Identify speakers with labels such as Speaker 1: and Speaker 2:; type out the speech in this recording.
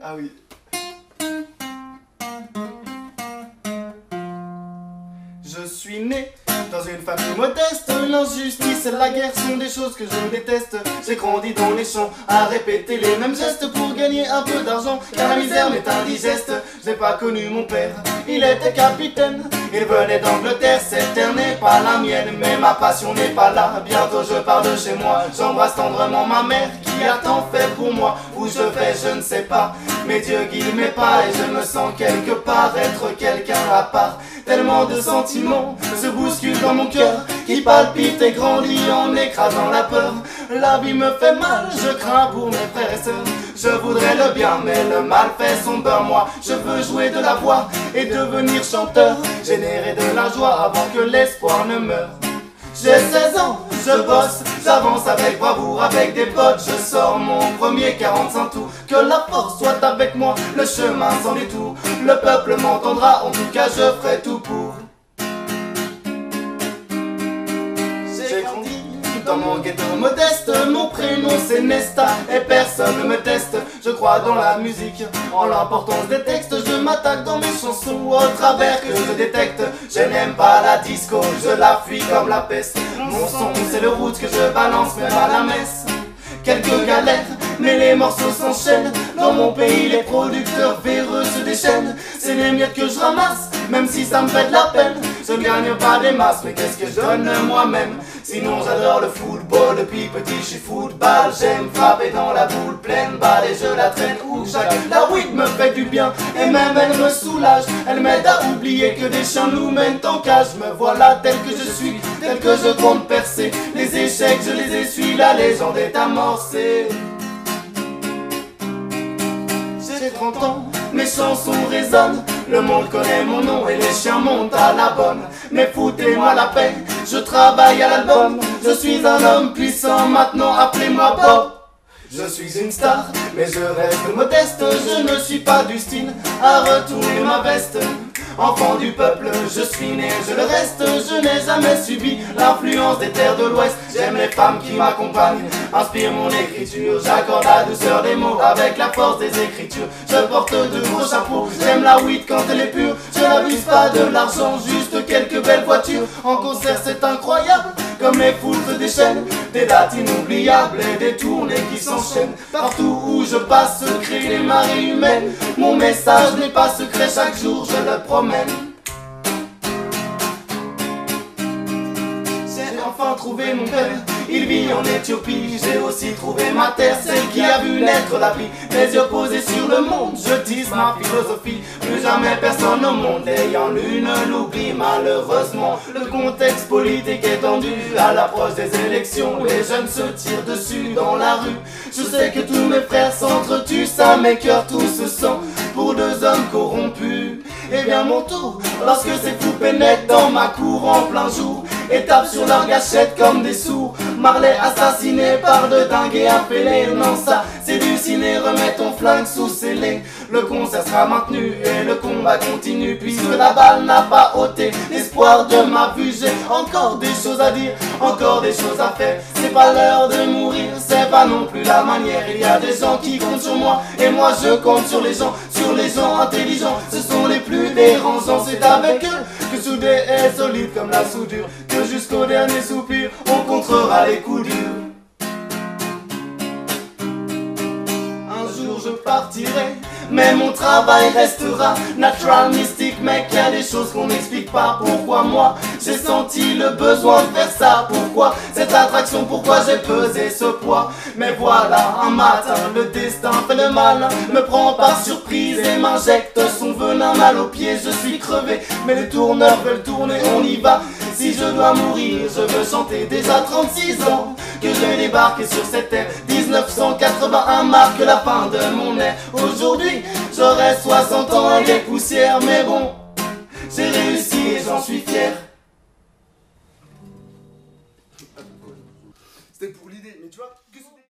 Speaker 1: Ah oui. Je suis né dans une famille modeste, l'injustice et la guerre sont des choses que je déteste. J'ai grandi dans les champs à répéter les mêmes gestes pour gagner un peu d'argent, car la misère m'est indigeste. J'ai pas connu mon père, il était capitaine. Il venait d'Angleterre, cette terre n'est pas la mienne, mais ma passion n'est pas là. Bientôt je pars de chez moi, j'embrasse tendrement ma mère qui a tant fait pour moi. Où je vais, je ne sais pas, mais Dieu guide mes pas et je me sens quelque part être quelqu'un à part. De sentiments se bousculent dans mon cœur qui palpite et grandit en écrasant la peur. La vie me fait mal, je crains pour mes frères et sœurs. Je voudrais le bien, mais le mal fait son beurre. Moi, je veux jouer de la voix et devenir chanteur, générer de la joie avant que l'espoir ne meure. J'ai 16 ans, je bosse, j'avance avec bravoure, avec des potes, je sors mon premier 45 tours. Que la force soit avec moi, le chemin sans détour. Le peuple m'entendra, en tout cas je ferai tout pour. Dans mon ghetto modeste, mon prénom c'est Nesta et personne ne me teste. Je crois dans la musique, en l'importance des textes, je m'attaque dans mes chansons au travers que je détecte. Je n'aime pas la disco, je la fuis comme la peste. Mon son c'est le route que je balance même à la messe. Quelques galères, mais les morceaux s'enchaînent. Dans mon pays, les producteurs véreux se déchaînent. C'est les miettes que je ramasse, même si ça me fait de la peine. Ne gagne pas des masses, mais qu'est-ce que je donne moi-même? Sinon j'adore le football, depuis petit je suis football. J'aime frapper dans la boule pleine balle et je la traîne où chaque La weed me fait du bien et même elle me soulage. Elle m'aide à oublier que des chiens nous mènent en cage. Me voilà tel que je suis, tel que je compte percer. Les échecs je les essuie, la légende est amorcée. J'ai 30 ans, mes chansons résonnent le monde connaît mon nom et les chiens montent à la bonne. Mais foutez-moi la paix, je travaille à l'album. Je suis un homme puissant, maintenant appelez-moi Bob. Je suis une star, mais je reste modeste. Je ne suis pas du style à retourner ma veste. Enfant du peuple, je suis né, je le reste, je n'ai jamais subi l'influence des terres de l'Ouest. J'aime les femmes qui m'accompagnent, inspire mon écriture. J'accorde la douceur des mots avec la force des écritures. Je porte de gros chapeaux, j'aime la weed quand elle est pure. Je n'abuse pas de l'argent, juste quelques belles voitures. En concert, c'est incroyable, comme les foules se déchaînent. Des dates inoubliables et des tournées qui s'enchaînent. Partout où je passe se créent les marées humaines. Mon message n'est pas secret, chaque jour je le promène. Enfin trouvé mon père. Il vit en Éthiopie, j'ai aussi trouvé ma terre, celle qui a vu naître la vie. Les yeux posés sur le monde, je dis ma philosophie. Plus jamais personne au monde ayant l'une l'oublie. Malheureusement, le contexte politique est tendu à l'approche des élections. Les jeunes se tirent dessus dans la rue. Je sais que tous mes frères s'entretuent, ça mes cœurs tous se sentent pour deux hommes corrompus. Et bien mon tour, lorsque ces fous pénètrent dans ma cour en plein jour et tapent sur leur gâchette comme des sourds. Marley assassiné par de dingues et appelé. Non, ça c'est du ciné, remets ton flingue sous scellé. Le concert sera maintenu et le combat continue. Puisque la balle n'a pas ôté l'espoir de ma encore des choses à dire, encore des choses à faire. C'est pas l'heure de mourir, c'est pas non plus la manière. Il y a des gens qui comptent sur moi et moi je compte sur les gens, sur les gens intelligents. Ce sont les plus dérangeants, c'est avec eux que soudé est solide comme la soudure. Jusqu'au dernier soupir, on contrera les coups durs. Un jour je partirai, mais mon travail restera natural, mystique, mec. Y a des choses qu'on n'explique pas. Pourquoi moi j'ai senti le besoin de faire ça? Pourquoi cette attraction? Pourquoi j'ai pesé ce poids? Mais voilà, un matin, le destin fait le mal, me prend par surprise et m'injecte son venin mal au pied. Je suis crevé, mais les tourneurs veulent tourner, on y va. Si je dois mourir, je veux chanter déjà 36 ans que j'ai débarqué sur cette terre. 1981 marque la fin de mon ère. Aujourd'hui, j'aurai 60 ans les poussières, mais bon, j'ai réussi et j'en suis fier.
Speaker 2: C'était pour l'idée, mais tu vois,